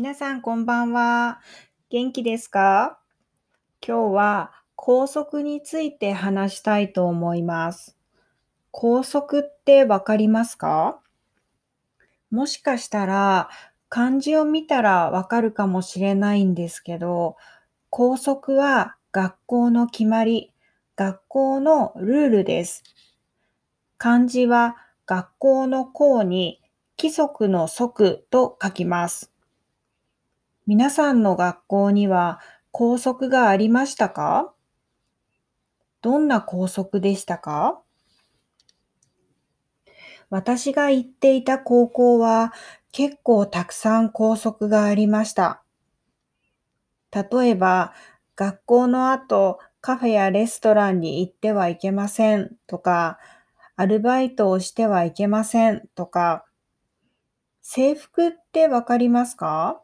皆さんこんばんは。元気ですか？今日は校則について話したいと思います。校則ってわかりますか？もしかしたら漢字を見たらわかるかもしれないんですけど、校則は学校の決まり、学校のルールです。漢字は学校の校に規則の則と書きます。皆さんの学校には校則がありましたか？どんな校則でしたか？私が行っていた高校は結構たくさん校則がありました。例えば、学校の後カフェやレストランに行ってはいけませんとか、アルバイトをしてはいけませんとか、制服ってわかりますか？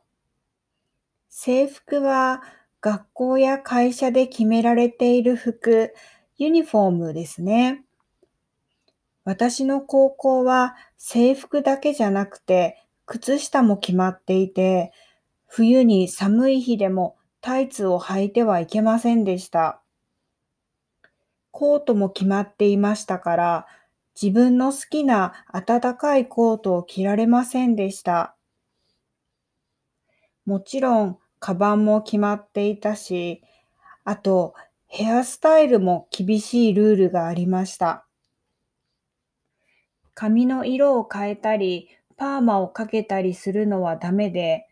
制服は学校や会社で決められている服、ユニフォームですね。私の高校は制服だけじゃなくて靴下も決まっていて、冬に寒い日でもタイツを履いてはいけませんでした。コートも決まっていましたから、自分の好きな暖かいコートを着られませんでした。もちろん、カバンも決まっていたし、あと、ヘアスタイルも厳しいルールがありました。髪の色を変えたり、パーマをかけたりするのはダメで、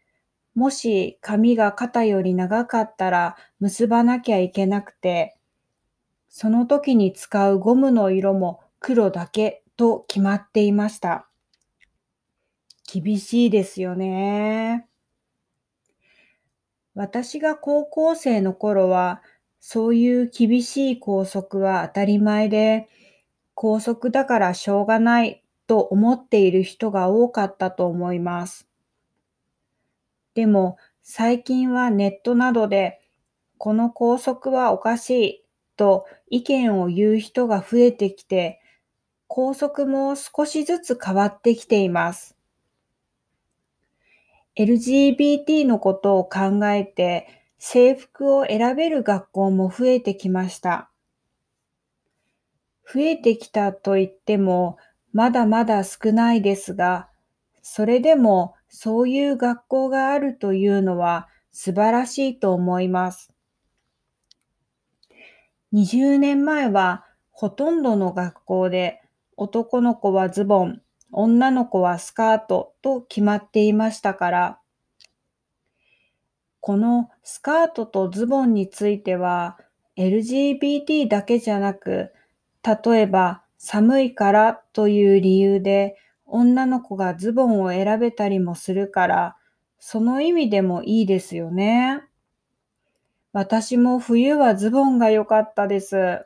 もし髪が肩より長かったら結ばなきゃいけなくて、その時に使うゴムの色も黒だけと決まっていました。厳しいですよね。私が高校生の頃は、そういう厳しい校則は当たり前で、校則だからしょうがないと思っている人が多かったと思います。でも最近はネットなどで、この校則はおかしいと意見を言う人が増えてきて、校則も少しずつ変わってきています。LGBT のことを考えて制服を選べる学校も増えてきました。増えてきたと言ってもまだまだ少ないですが、それでもそういう学校があるというのは素晴らしいと思います。20年前はほとんどの学校で男の子はズボン、女の子はスカートと決まっていましたから、このスカートとズボンについては LGBT だけじゃなく、例えば寒いからという理由で女の子がズボンを選べたりもするから、その意味でもいいですよね。私も冬はズボンが良かったです。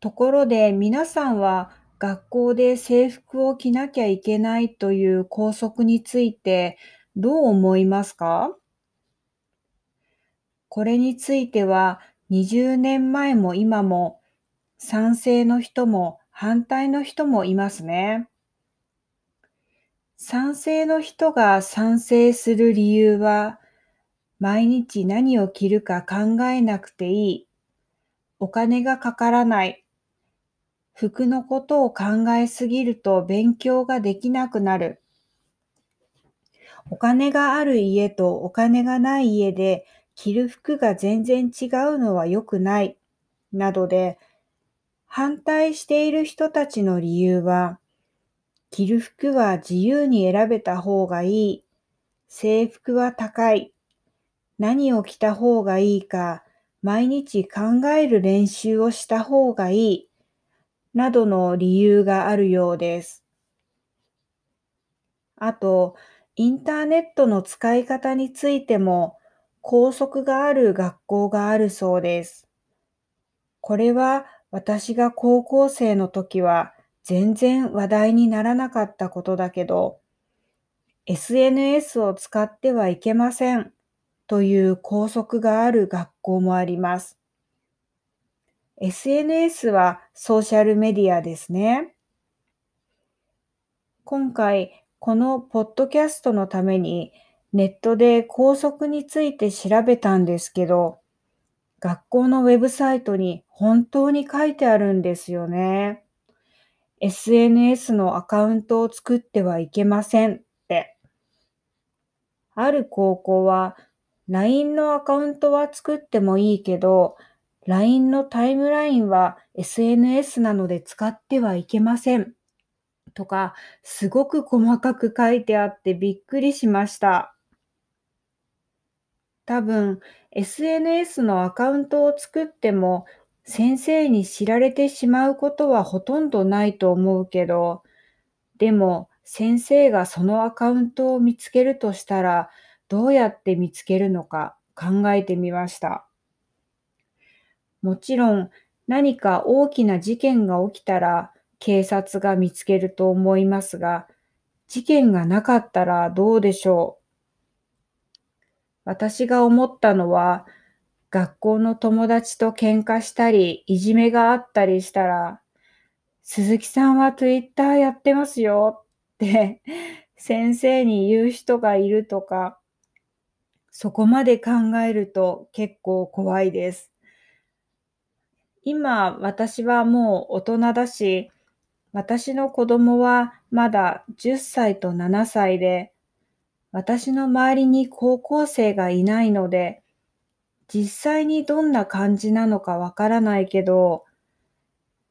ところで皆さんは学校で制服を着なきゃいけないという校則についてどう思いますか？これについては20年前も今も賛成の人も反対の人もいますね。賛成の人が賛成する理由は、毎日何を着るか考えなくていい、お金がかからない、服のことを考えすぎると勉強ができなくなる、お金がある家とお金がない家で着る服が全然違うのは良くない、などで、反対している人たちの理由は、着る服は自由に選べた方がいい、制服は高い、何を着た方がいいか毎日考える練習をした方がいい、などの理由があるようです。あと、インターネットの使い方についても校則がある学校があるそうです。これは私が高校生の時は全然話題にならなかったことだけど、SNS を使ってはいけませんという校則がある学校もあります。SNS はソーシャルメディアですね。今回、このポッドキャストのためにネットで校則について調べたんですけど、学校のウェブサイトに本当に書いてあるんですよね。SNS のアカウントを作ってはいけませんって。ある高校は LINE のアカウントは作ってもいいけど、LINE のタイムラインは SNS なので使ってはいけません。とか、すごく細かく書いてあってびっくりしました。多分、SNS のアカウントを作っても先生に知られてしまうことはほとんどないと思うけど、でも先生がそのアカウントを見つけるとしたら、どうやって見つけるのか考えてみました。もちろん何か大きな事件が起きたら警察が見つけると思いますが、事件がなかったらどうでしょう？私が思ったのは、学校の友達と喧嘩したり、いじめがあったりしたら、鈴木さんは Twitter やってますよって先生に言う人がいるとか、そこまで考えると結構怖いです。今、私はもう大人だし、私の子供はまだ10歳と7歳で、私の周りに高校生がいないので、実際にどんな感じなのかわからないけど、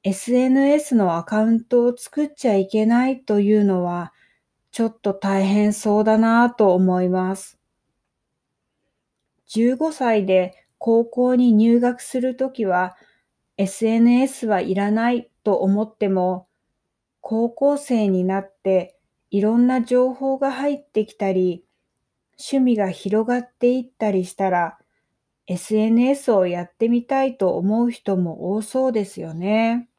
SNS のアカウントを作っちゃいけないというのは、ちょっと大変そうだなぁと思います。15歳で高校に入学するときは、SNS はいらないと思っても、高校生になっていろんな情報が入ってきたり、趣味が広がっていったりしたら、SNS をやってみたいと思う人も多そうですよね。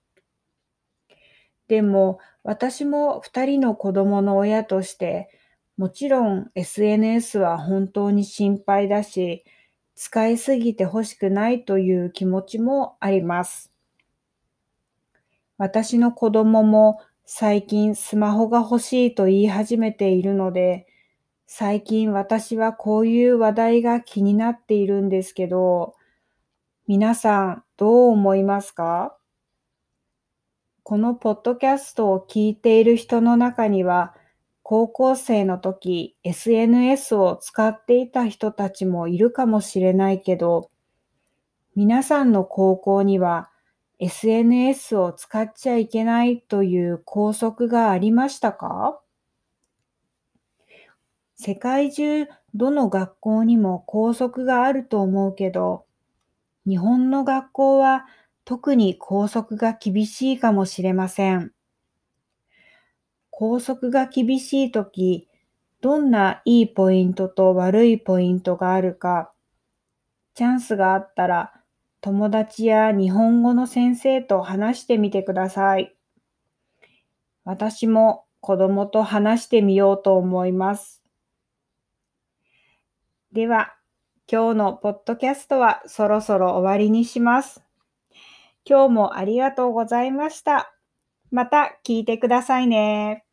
でも私も2人の子供の親としてもちろん SNS は本当に心配だし使いすぎてほしくないという気持ちもあります。私の子供も最近スマホが欲しいと言い始めているので最近私はこういう話題が気になっているんですけど、皆さんどう思いますか？このポッドキャストを聞いている人の中には、高校生の時 SNS を使っていた人たちもいるかもしれないけど、皆さんの高校には SNS を使っちゃいけないという校則がありましたか？世界中どの学校にも校則があると思うけど、日本の学校は特に校則が厳しいかもしれません。校則が厳しいとき、どんないいポイントと悪いポイントがあるか、チャンスがあったら友達や日本語の先生と話してみてください。私も子供と話してみようと思います。では、今日のポッドキャストはそろそろ終わりにします。今日もありがとうございました。また聞いてくださいね。